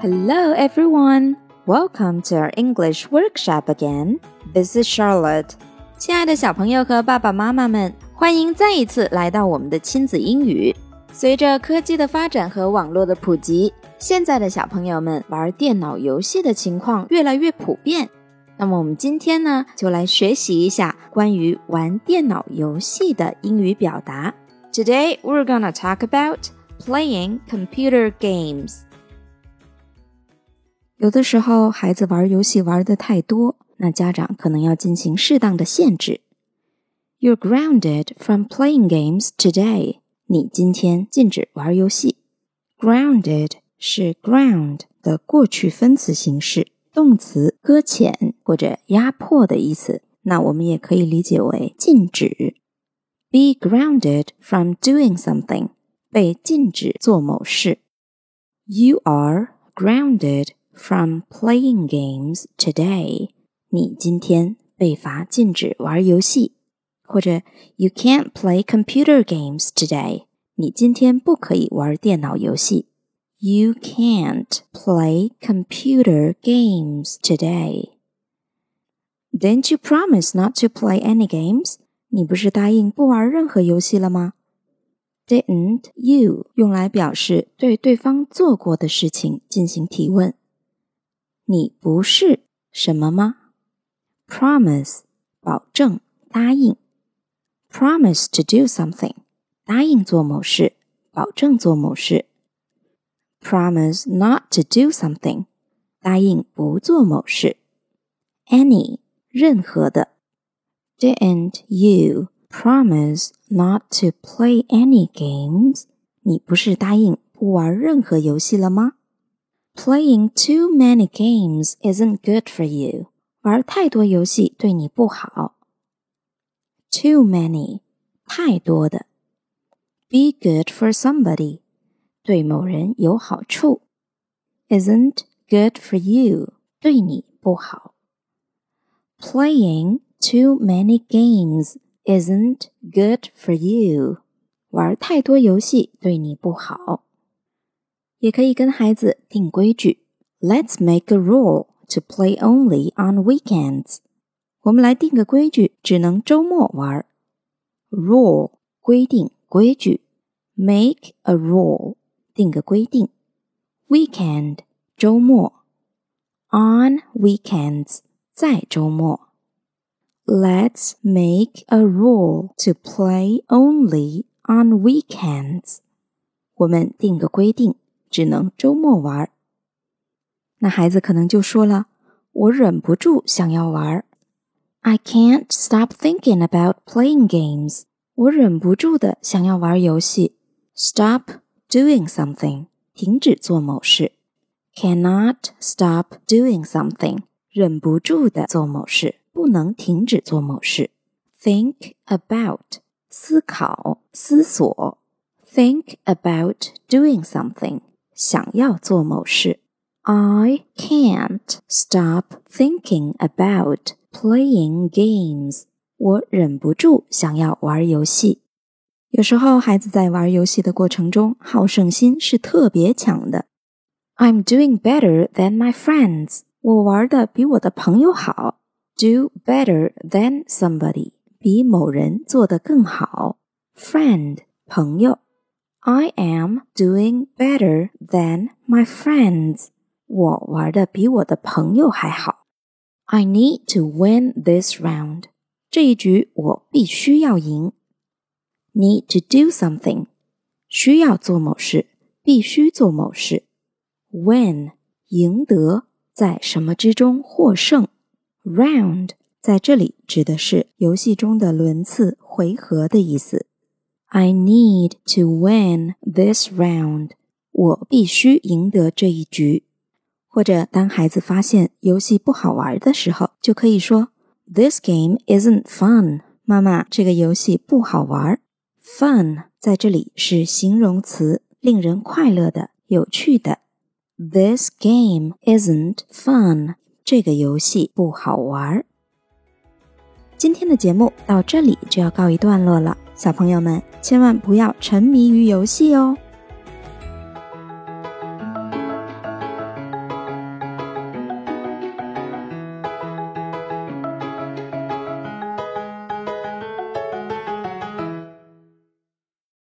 Hello, everyone. Welcome to our English workshop again. This is Charlotte. 亲爱的小朋友和爸爸妈妈们，欢迎再一次来到我们的亲子英语。随着科技的发展和网络的普及，现在的小朋友们玩电脑游戏的情况越来越普遍。那么我们今天呢，就来学习一下关于玩电脑游戏的英语表达。Today we're gonna talk about playing computer games. 有的时候，孩子玩游戏玩的太多，那家长可能要进行适当的限制。You're grounded from playing games today. 你今天禁止玩游戏。Grounded 是 ground 的过去分词形式，动词搁浅或者压迫的意思。那我们也可以理解为禁止。Be grounded from doing something. 被禁止做某事。You are grounded from playing games today. 你今天被罚禁止玩游戏，或者 You can't play computer games today. 你今天不可以玩电脑游戏。You can't play computer games today. Didn't you promise not to play any games? 你不是答应不玩任何游戏了吗？Didn't you 用来表示对对方做过的事情进行提问。 你不是什么吗？Promise 保证答应，promise to do something 答应做某事，保证做某事。Promise not to do something 答应不做某事。Any 任何的。Didn't you promise not to play any games？你不是答应不玩任何游戏了吗 ？Playing too many games isn't good for you. 玩太多游戏对你不好。Too many，太多的。Be good for somebody，对某人有好处。Isn't good for you，对你不好。Playing too many games isn't good for you. 玩太多游戏对你不好。 也可以跟孩子定规矩，Let's make a rule to play only on weekends。我们来定个规矩，只能周末玩。Rule 规定规矩，make a rule 定个规定。Weekend 周末，on weekends 在周末。Let's make a rule to play only on weekends。我们定个规定。 只能周末玩。那孩子可能就说了：“我忍不住想要玩。” I can't stop thinking about playing games。我忍不住的想要玩游戏。Stop doing something，停止做某事。Cannot stop doing something，忍不住的做某事，不能停止做某事。Think about，思考、思索。Think about doing something。 想要做某事。I can't stop thinking about playing games。我忍不住想要玩游戏。有时候孩子在玩游戏的过程中，好胜心是特别强的。I'm doing better than my friends。我玩的比我的朋友好。Do better than somebody，比某人做得更好。Friend，朋友。 I am doing better than my friends. 我玩的比我的朋友还好。I need to win this round. 这一局我必须要赢。Need to do something. 需要做某事，必须做某事。Win 赢得，在什么之中获胜。Round 在这里指的是游戏中的轮次、回合的意思。 I need to win this round. 我必须赢得这一局。或者当孩子发现游戏不好玩的时候，就可以说：“This game isn't fun。”妈妈，这个游戏不好玩。Fun 在这里是形容词，令人快乐的、有趣的。This game isn't fun。这个游戏不好玩。今天的节目到这里就要告一段落了。小朋友们，千万不要沉迷于游戏哦。